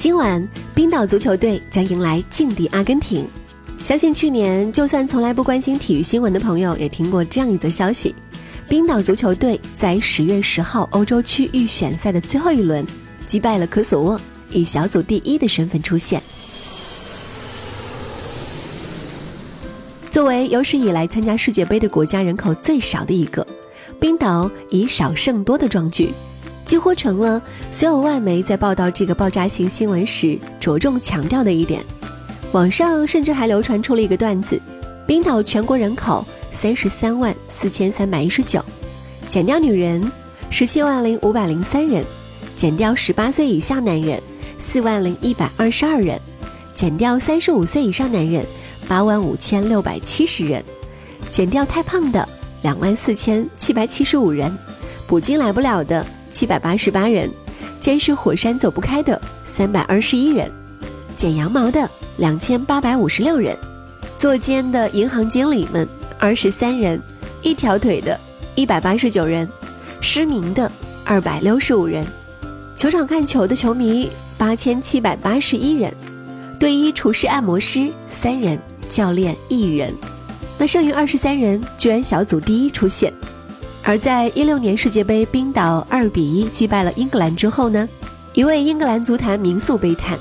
今晚，冰岛足球队将迎来劲敌阿根廷。相信去年就算从来不关心体育新闻的朋友，也听过这样一则消息：冰岛足球队在十月十号欧洲区预选赛的最后一轮击败了科索沃，以小组第一的身份出现。作为有史以来参加世界杯的国家人口最少的一个，冰岛以少胜多的壮举。几乎成了所有外媒在报道这个爆炸性新闻时着重强调的一点。网上甚至还流传出了一个段子：冰岛全国人口三十三万四千三百一十九，减掉女人十七万零五百零三人，减掉十八岁以下男人四万零一百二十二人，减掉三十五岁以上男人八万五千六百七十人，减掉太胖的两万四千七百七十五人，补金来不了的。七百八十八人，监视火山走不开的三百二十一人，剪羊毛的两千八百五十六人，坐监的银行经理们二十三人，一条腿的一百八十九人，失明的二百六十五人，球场看球的球迷八千七百八十一人，队医、厨师、按摩师三人，教练一人，那剩余二十三人居然小组第一出现。而在一六年世界杯，冰岛二比一击败了英格兰之后呢，一位英格兰足坛名宿悲叹：“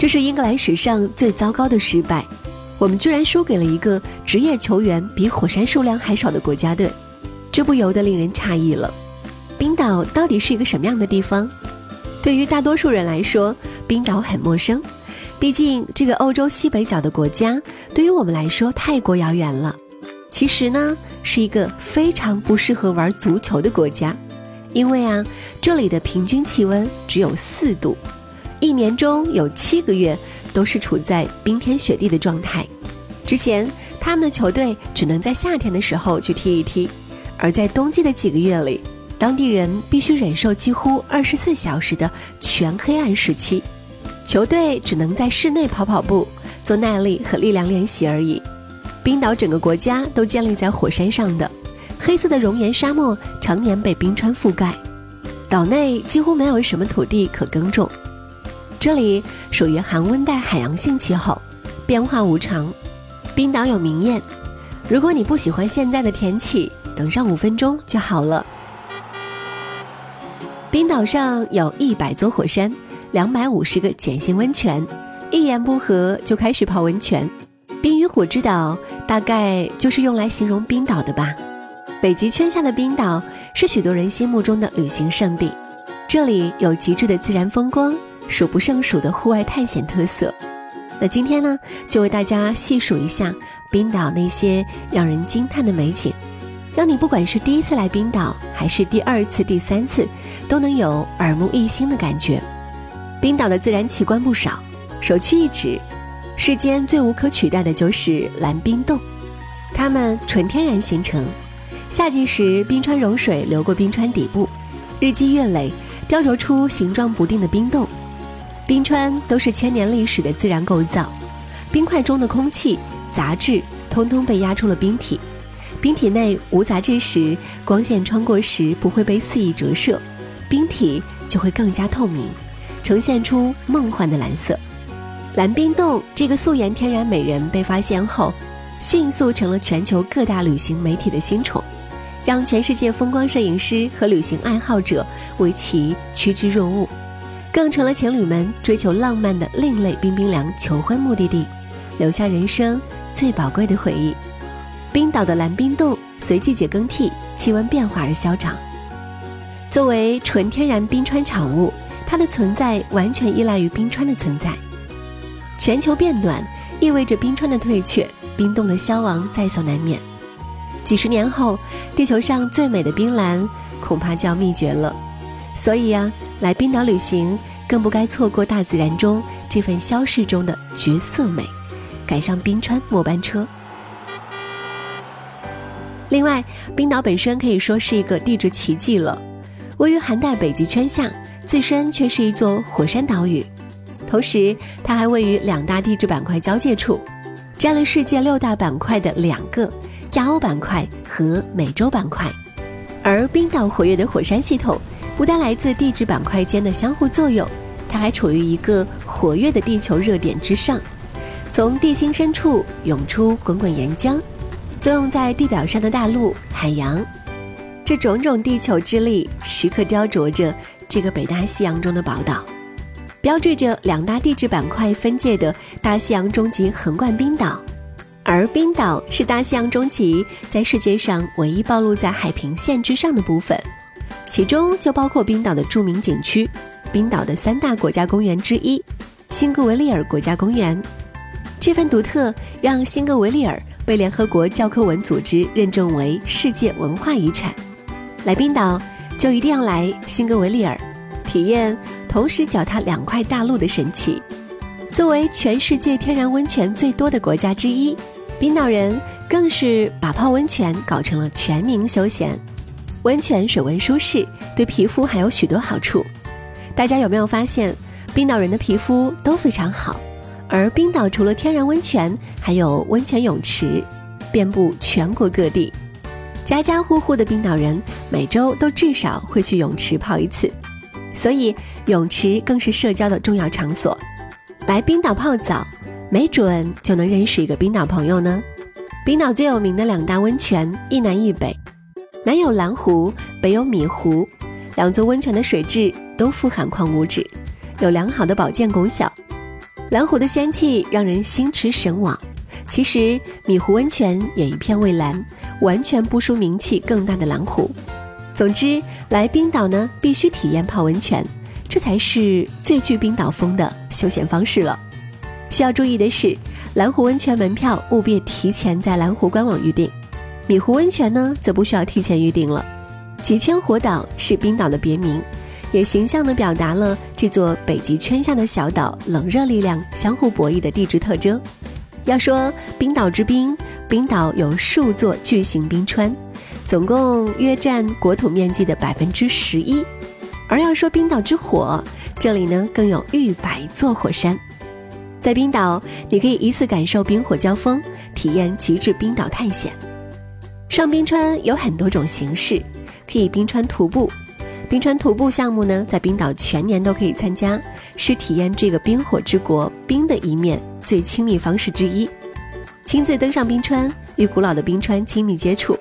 这是英格兰史上最糟糕的失败，我们居然输给了一个职业球员比火山数量还少的国家队，这不由得令人诧异了。冰岛到底是一个什么样的地方？对于大多数人来说，冰岛很陌生，毕竟这个欧洲西北角的国家对于我们来说太过遥远了。其实呢。”是一个非常不适合玩足球的国家，因为啊，这里的平均气温只有四度，一年中有七个月都是处在冰天雪地的状态。之前他们的球队只能在夏天的时候去踢一踢，而在冬季的几个月里，当地人必须忍受几乎二十四小时的全黑暗时期，球队只能在室内跑跑步、做耐力和力量练习而已。冰岛整个国家都建立在火山上的，黑色的熔岩沙漠常年被冰川覆盖，岛内几乎没有什么土地可耕种。这里属于寒温带海洋性气候，变化无常。冰岛有名谚：如果你不喜欢现在的天气，等上五分钟就好了。冰岛上有一百座火山，两百五十个碱性温泉，一言不合就开始泡温泉。冰与火之岛。大概就是用来形容冰岛的吧。北极圈下的冰岛是许多人心目中的旅行胜地，这里有极致的自然风光，数不胜数的户外探险特色。那今天呢，就为大家细数一下冰岛那些让人惊叹的美景，让你不管是第一次来冰岛，还是第二次、第三次，都能有耳目一新的感觉。冰岛的自然奇观不少，首屈一指。世间最无可取代的就是蓝冰洞，它们纯天然形成，夏季时冰川融水流过冰川底部，日积月累雕琢出形状不定的冰洞。冰川都是千年历史的自然构造，冰块中的空气、杂质通通被压出了冰体，冰体内无杂质时，光线穿过时不会被肆意折射，冰体就会更加透明，呈现出梦幻的蓝色。蓝冰洞这个素颜天然美人被发现后，迅速成了全球各大旅行媒体的新宠，让全世界风光摄影师和旅行爱好者为其趋之若鹜。更成了情侣们追求浪漫的另类冰冰凉求婚目的地，留下人生最宝贵的回忆。冰岛的蓝冰洞随季节更替、气温变化而消长。作为纯天然冰川产物，它的存在完全依赖于冰川的存在。全球变暖意味着冰川的退却，冰冻的消亡在所难免。几十年后，地球上最美的冰蓝恐怕就要灭绝了。所以呀，来冰岛旅行更不该错过大自然中这份消逝中的绝色美，赶上冰川末班车。另外，冰岛本身可以说是一个地质奇迹了，位于寒带北极圈下，自身却是一座火山岛屿，同时它还位于两大地质板块交界处，占了世界六大板块的两个亚欧板块和美洲板块，而冰岛活跃的火山系统。不但来自地质板块间的相互作用，它还处于一个活跃的地球热点之上，从地心深处涌出滚滚岩浆，作用在地表上的大陆、海洋。这种种地球之力，时刻雕琢着这个北大西洋中的宝岛，标志着两大地质板块分界的大西洋中极横贯冰岛。而冰岛是大西洋中极在世界上唯一暴露在海平线之上的部分。其中就包括冰岛的著名景区，冰岛的三大国家公园之一——辛格维利尔国家公园。这份独特让辛格维利尔被联合国教科文组织认证为世界文化遗产。来冰岛就一定要来辛格维利尔，体验同时脚踏两块大陆的神奇。作为全世界天然温泉最多的国家之一，冰岛人更是把泡温泉搞成了全民休闲。温泉水温舒适，对皮肤还有许多好处。大家有没有发现，冰岛人的皮肤都非常好？而冰岛除了天然温泉，还有温泉泳池，遍布全国各地。家家户户的冰岛人每周都至少会去泳池泡一次，所以泳池更是社交的重要场所。来冰岛泡澡，没准就能认识一个冰岛朋友呢。冰岛最有名的两大温泉，一南一北。南有蓝湖，北有米湖，两座温泉的水质都富含矿物质，有良好的保健功效。蓝湖的仙气让人心驰神往，其实米湖温泉也一片蔚蓝，完全不输名气更大的蓝湖。总之，来冰岛呢，必须体验泡温泉，这才是最具冰岛风的休闲方式了。需要注意的是，蓝湖温泉门票务必提前在蓝湖官网预订。米湖温泉呢，则不需要提前预定了。极圈火岛是冰岛的别名，也形象地表达了这座北极圈下的小岛冷热力量相互博弈的地质特征。要说冰岛之冰，冰岛有数座巨型冰川，总共约占国土面积的百分之十一。而要说冰岛之火，这里呢更有逾百座火山。在冰岛，你可以一次感受冰火交锋，体验极致冰岛探险。上冰川有很多种形式，可以冰川徒步。冰川徒步项目呢，在冰岛全年都可以参加，是体验这个冰火之国冰的一面最亲密方式之一。亲自登上冰川，与古老的冰川亲密接触。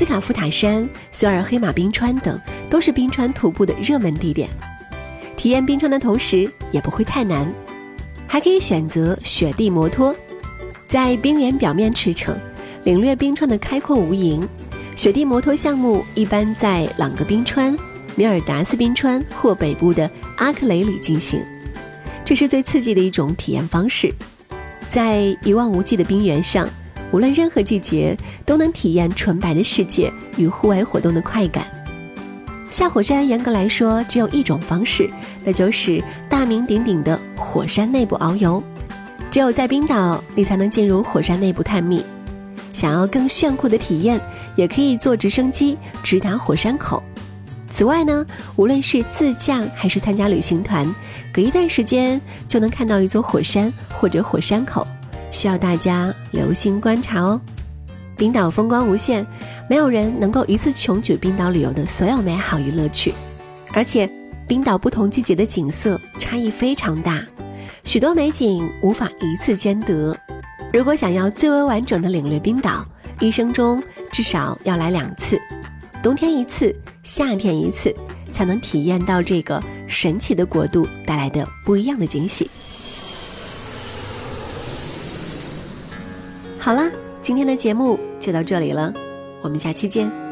斯卡夫塔山、索尔黑马冰川等都是冰川徒步的热门地点。体验冰川的同时，也不会太难，还可以选择雪地摩托，在冰原表面驰骋。领略冰川的开阔无垠，雪地摩托项目一般在朗格冰川、米尔达斯冰川或北部的阿克雷里进行，这是最刺激的一种体验方式。在一望无际的冰原上，无论任何季节都能体验纯白的世界与户外活动的快感。下火山严格来说只有一种方式，那就是大名鼎鼎的火山内部遨游。只有在冰岛，你才能进入火山内部探秘。想要更炫酷的体验，也可以坐直升机直达火山口。此外呢，无论是自驾还是参加旅行团，隔一段时间就能看到一座火山或者火山口，需要大家留心观察哦。冰岛风光无限，没有人能够一次穷举冰岛旅游的所有美好与乐趣。而且，冰岛不同季节的景色差异非常大，许多美景无法一次兼得。如果想要最为完整的领略冰岛，一生中至少要来两次，冬天一次，夏天一次，才能体验到这个神奇的国度带来的不一样的惊喜。好了，今天的节目就到这里了，我们下期见。